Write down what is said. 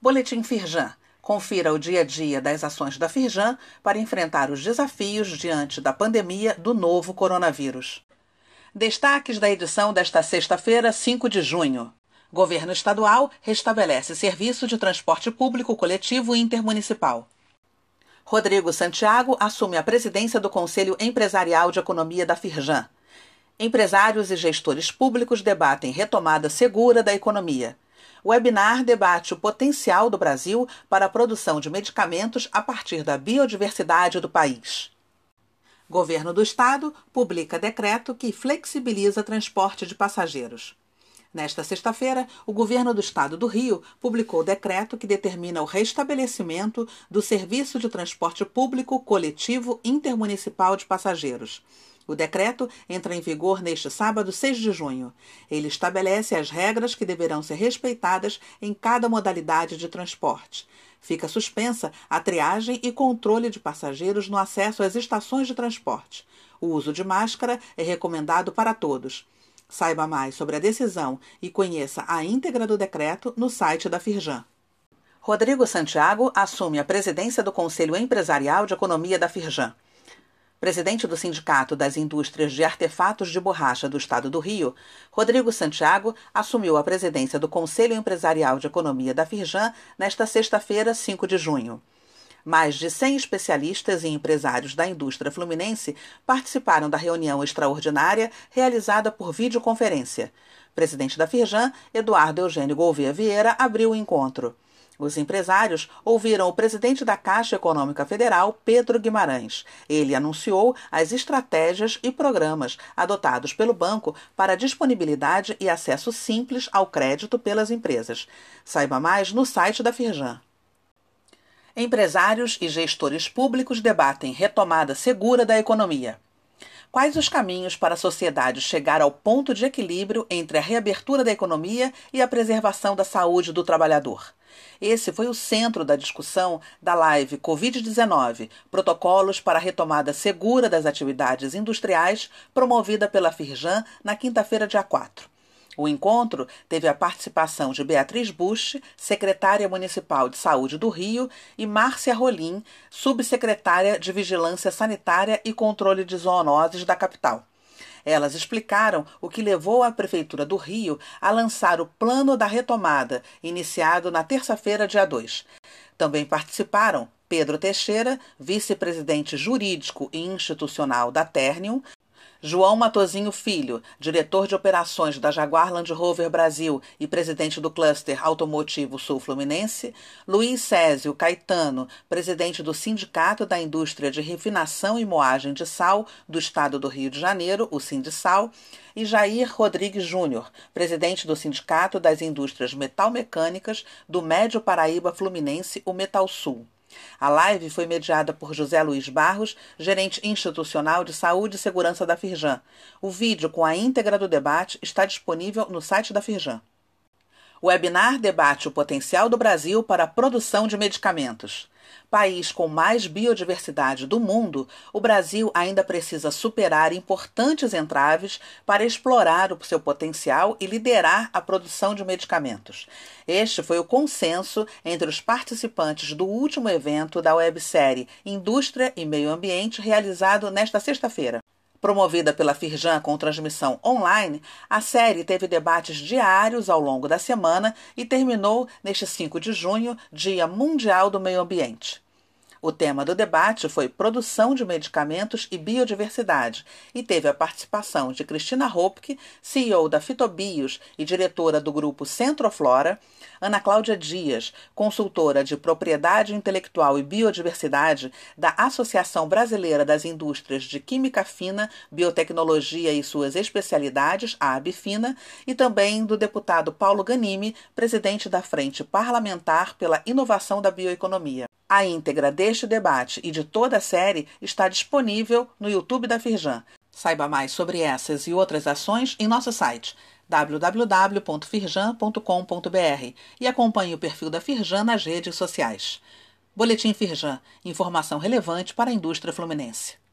Boletim Firjan. Confira o dia a dia das ações da Firjan para enfrentar os desafios diante da pandemia do novo coronavírus. Destaques da edição desta sexta-feira, 5 de junho. Governo estadual restabelece serviço de transporte público coletivo intermunicipal. Rodrigo Santiago assume a presidência do Conselho Empresarial de Economia da Firjan. Empresários e gestores públicos debatem retomada segura da economia. O webinar debate o potencial do Brasil para a produção de medicamentos a partir da biodiversidade do país. Governo do Estado publica decreto que flexibiliza transporte de passageiros. Nesta sexta-feira, o governo do estado do Rio publicou decreto que determina o restabelecimento do serviço de transporte público coletivo intermunicipal de passageiros. O decreto entra em vigor neste sábado, 6 de junho. Ele estabelece as regras que deverão ser respeitadas em cada modalidade de transporte. Fica suspensa a triagem e controle de passageiros no acesso às estações de transporte. O uso de máscara é recomendado para todos. Saiba mais sobre a decisão e conheça a íntegra do decreto no site da Firjan. Rodrigo Santiago assume a presidência do Conselho Empresarial de Economia da Firjan. Presidente do Sindicato das Indústrias de Artefatos de Borracha do Estado do Rio, Rodrigo Santiago assumiu a presidência do Conselho Empresarial de Economia da Firjan nesta sexta-feira, 5 de junho. Mais de 100 especialistas e empresários da indústria fluminense participaram da reunião extraordinária realizada por videoconferência. Presidente da Firjan, Eduardo Eugênio Gouveia Vieira, abriu o encontro. Os empresários ouviram o presidente da Caixa Econômica Federal, Pedro Guimarães. Ele anunciou as estratégias e programas adotados pelo banco para disponibilidade e acesso simples ao crédito pelas empresas. Saiba mais no site da Firjan. Empresários e gestores públicos debatem retomada segura da economia. Quais os caminhos para a sociedade chegar ao ponto de equilíbrio entre a reabertura da economia e a preservação da saúde do trabalhador? Esse foi o centro da discussão da live Covid-19 Protocolos para a Retomada Segura das Atividades Industriais, promovida pela Firjan na quinta-feira, dia 4. O encontro teve a participação de Beatriz Bush, secretária municipal de saúde do Rio, e Márcia Rolim, subsecretária de Vigilância Sanitária e Controle de Zoonoses da capital. Elas explicaram o que levou a Prefeitura do Rio a lançar o Plano da Retomada, iniciado na terça-feira, dia 2. Também participaram Pedro Teixeira, vice-presidente jurídico e institucional da Ternium, João Matozinho Filho, diretor de operações da Jaguar Land Rover Brasil e presidente do cluster automotivo Sul Fluminense, Luiz Césio Caetano, presidente do Sindicato da Indústria de Refinação e Moagem de Sal do Estado do Rio de Janeiro, o Sindisal, e Jair Rodrigues Júnior, presidente do Sindicato das Indústrias Metalmecânicas do Médio Paraíba Fluminense, o Metal Sul. A live foi mediada por José Luiz Barros, gerente institucional de saúde e segurança da Firjan. O vídeo com a íntegra do debate está disponível no site da Firjan. O webinar debate o potencial do Brasil para a produção de medicamentos. País com mais biodiversidade do mundo, o Brasil ainda precisa superar importantes entraves para explorar o seu potencial e liderar a produção de medicamentos. Este foi o consenso entre os participantes do último evento da websérie Indústria e Meio Ambiente, realizado nesta sexta-feira. Promovida pela Firjan com transmissão online, a série teve debates diários ao longo da semana e terminou neste 5 de junho, Dia Mundial do Meio Ambiente. O tema do debate foi produção de medicamentos e biodiversidade e teve a participação de Cristina Hopke, CEO da Fitobios e diretora do grupo Centroflora, Ana Cláudia Dias, consultora de propriedade intelectual e biodiversidade da Associação Brasileira das Indústrias de Química Fina, Biotecnologia e suas especialidades, a ABFINA, e também do deputado Paulo Ganimi, presidente da Frente Parlamentar pela Inovação da Bioeconomia. A íntegra deste debate e de toda a série está disponível no YouTube da Firjan. Saiba mais sobre essas e outras ações em nosso site www.firjan.com.br e acompanhe o perfil da Firjan nas redes sociais. Boletim Firjan, informação relevante para a indústria fluminense.